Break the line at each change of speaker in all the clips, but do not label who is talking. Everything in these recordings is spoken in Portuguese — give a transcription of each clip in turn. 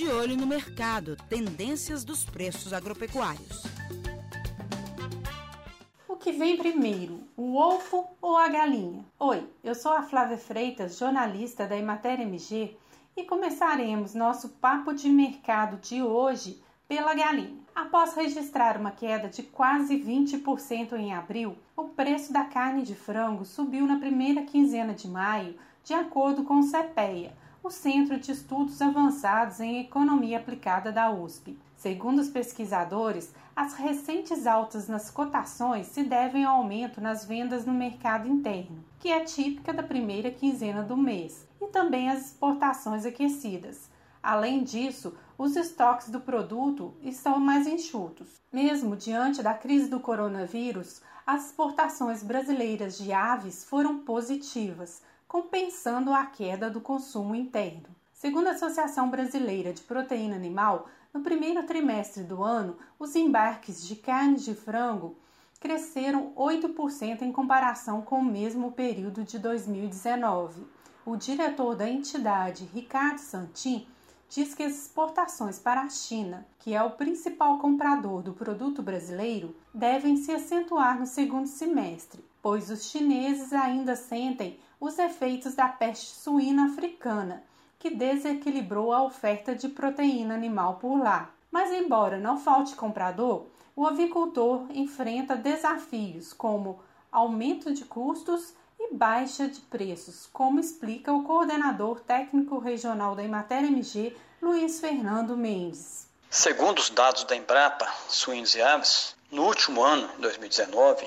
De olho no mercado, tendências dos preços agropecuários.
O que vem primeiro, o ovo ou a galinha? Oi, eu sou a Flávia Freitas, jornalista da Emater MG, e começaremos nosso papo de mercado de hoje pela galinha. Após registrar uma queda de quase 20% em abril, o preço da carne de frango subiu na primeira quinzena de maio, de acordo com o CPEA, o Centro de Estudos Avançados em Economia Aplicada da USP. Segundo os pesquisadores, as recentes altas nas cotações se devem ao aumento nas vendas no mercado interno, que é típica da primeira quinzena do mês, e também as exportações aquecidas. Além disso, os estoques do produto estão mais enxutos. Mesmo diante da crise do coronavírus, as exportações brasileiras de aves foram positivas, compensando a queda do consumo interno. Segundo a Associação Brasileira de Proteína Animal, no primeiro trimestre do ano, os embarques de carne de frango cresceram 8% em comparação com o mesmo período de 2019. O diretor da entidade, Ricardo Santin, diz que as exportações para a China, que é o principal comprador do produto brasileiro, devem se acentuar no segundo semestre, pois os chineses ainda sentem os efeitos da peste suína africana, que desequilibrou a oferta de proteína animal por lá. Mas, embora não falte comprador, o avicultor enfrenta desafios como aumento de custos e baixa de preços, como explica o coordenador técnico regional da Emater MG, Luiz Fernando Mendes.
Segundo os dados da Embrapa Suínos e Aves, no último ano, 2019,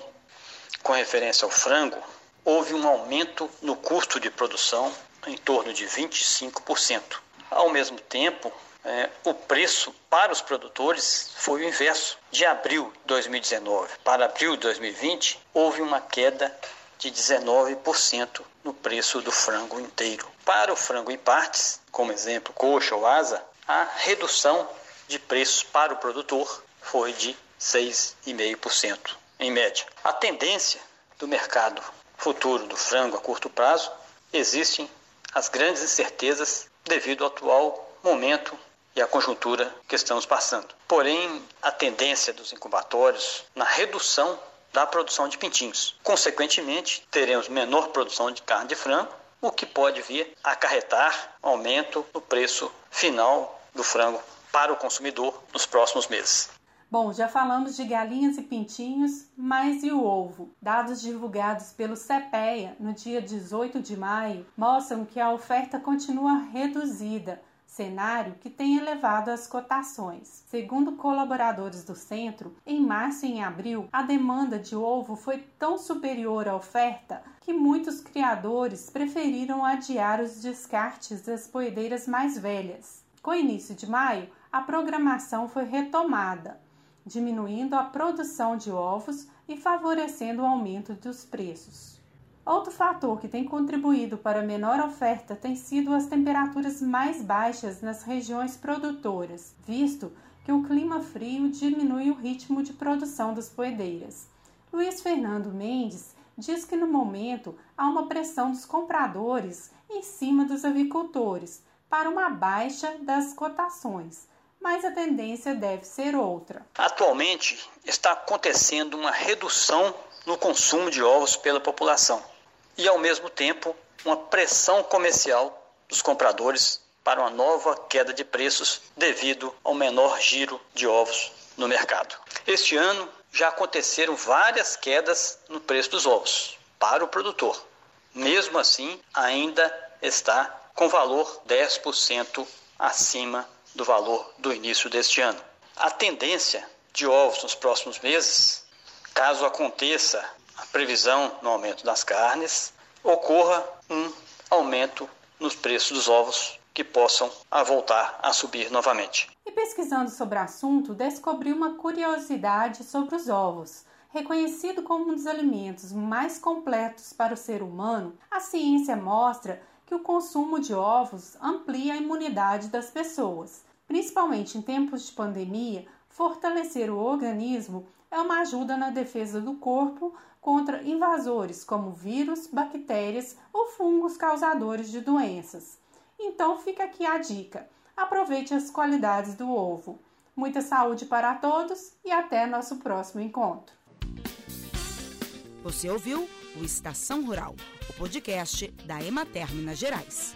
com referência ao frango, houve um aumento no custo de produção em torno de 25%. Ao mesmo tempo, é, o preço para os produtores foi o inverso. De abril de 2019 para abril de 2020, houve uma queda de 19% no preço do frango inteiro. Para o frango em partes, como exemplo coxa ou asa, a redução de preços para o produtor foi de 6,5% em média. A tendência do mercado futuro do frango a curto prazo existem as grandes incertezas devido ao atual momento e à conjuntura que estamos passando. Porém, a tendência dos incubatórios na redução da produção de pintinhos. Consequentemente, teremos menor produção de carne de frango, o que pode vir a acarretar aumento no preço final do frango para o consumidor nos próximos meses.
Bom, já falamos de galinhas e pintinhos, mas e o ovo? Dados divulgados pelo CPEA no dia 18 de maio mostram que a oferta continua reduzida, cenário que tem elevado as cotações. Segundo colaboradores do centro, em março e em abril, a demanda de ovo foi tão superior à oferta que muitos criadores preferiram adiar os descartes das poedeiras mais velhas. Com o início de maio, a programação foi retomada, diminuindo a produção de ovos e favorecendo o aumento dos preços. Outro fator que tem contribuído para a menor oferta tem sido as temperaturas mais baixas nas regiões produtoras, visto que o clima frio diminui o ritmo de produção das poedeiras. Luiz Fernando Mendes diz que no momento há uma pressão dos compradores em cima dos avicultores para uma baixa das cotações, mas a tendência deve ser outra.
Atualmente está acontecendo uma redução no consumo de ovos pela população e, ao mesmo tempo, uma pressão comercial dos compradores para uma nova queda de preços devido ao menor giro de ovos no mercado. Este ano já aconteceram várias quedas no preço dos ovos para o produtor. Mesmo assim, ainda está com valor 10% acima do valor do início deste ano. A tendência de ovos nos próximos meses, caso aconteça a previsão no aumento das carnes, ocorra um aumento nos preços dos ovos que possam a voltar a subir novamente.
E pesquisando sobre o assunto, descobri uma curiosidade sobre os ovos. Reconhecido como um dos alimentos mais completos para o ser humano, a ciência mostra que o consumo de ovos amplia a imunidade das pessoas. Principalmente em tempos de pandemia, fortalecer o organismo é uma ajuda na defesa do corpo contra invasores como vírus, bactérias ou fungos causadores de doenças. Então fica aqui a dica: Aproveite as qualidades do ovo. Muita saúde para todos e até nosso próximo encontro.
Você ouviu o Estação Rural, o podcast da Emater Minas Gerais.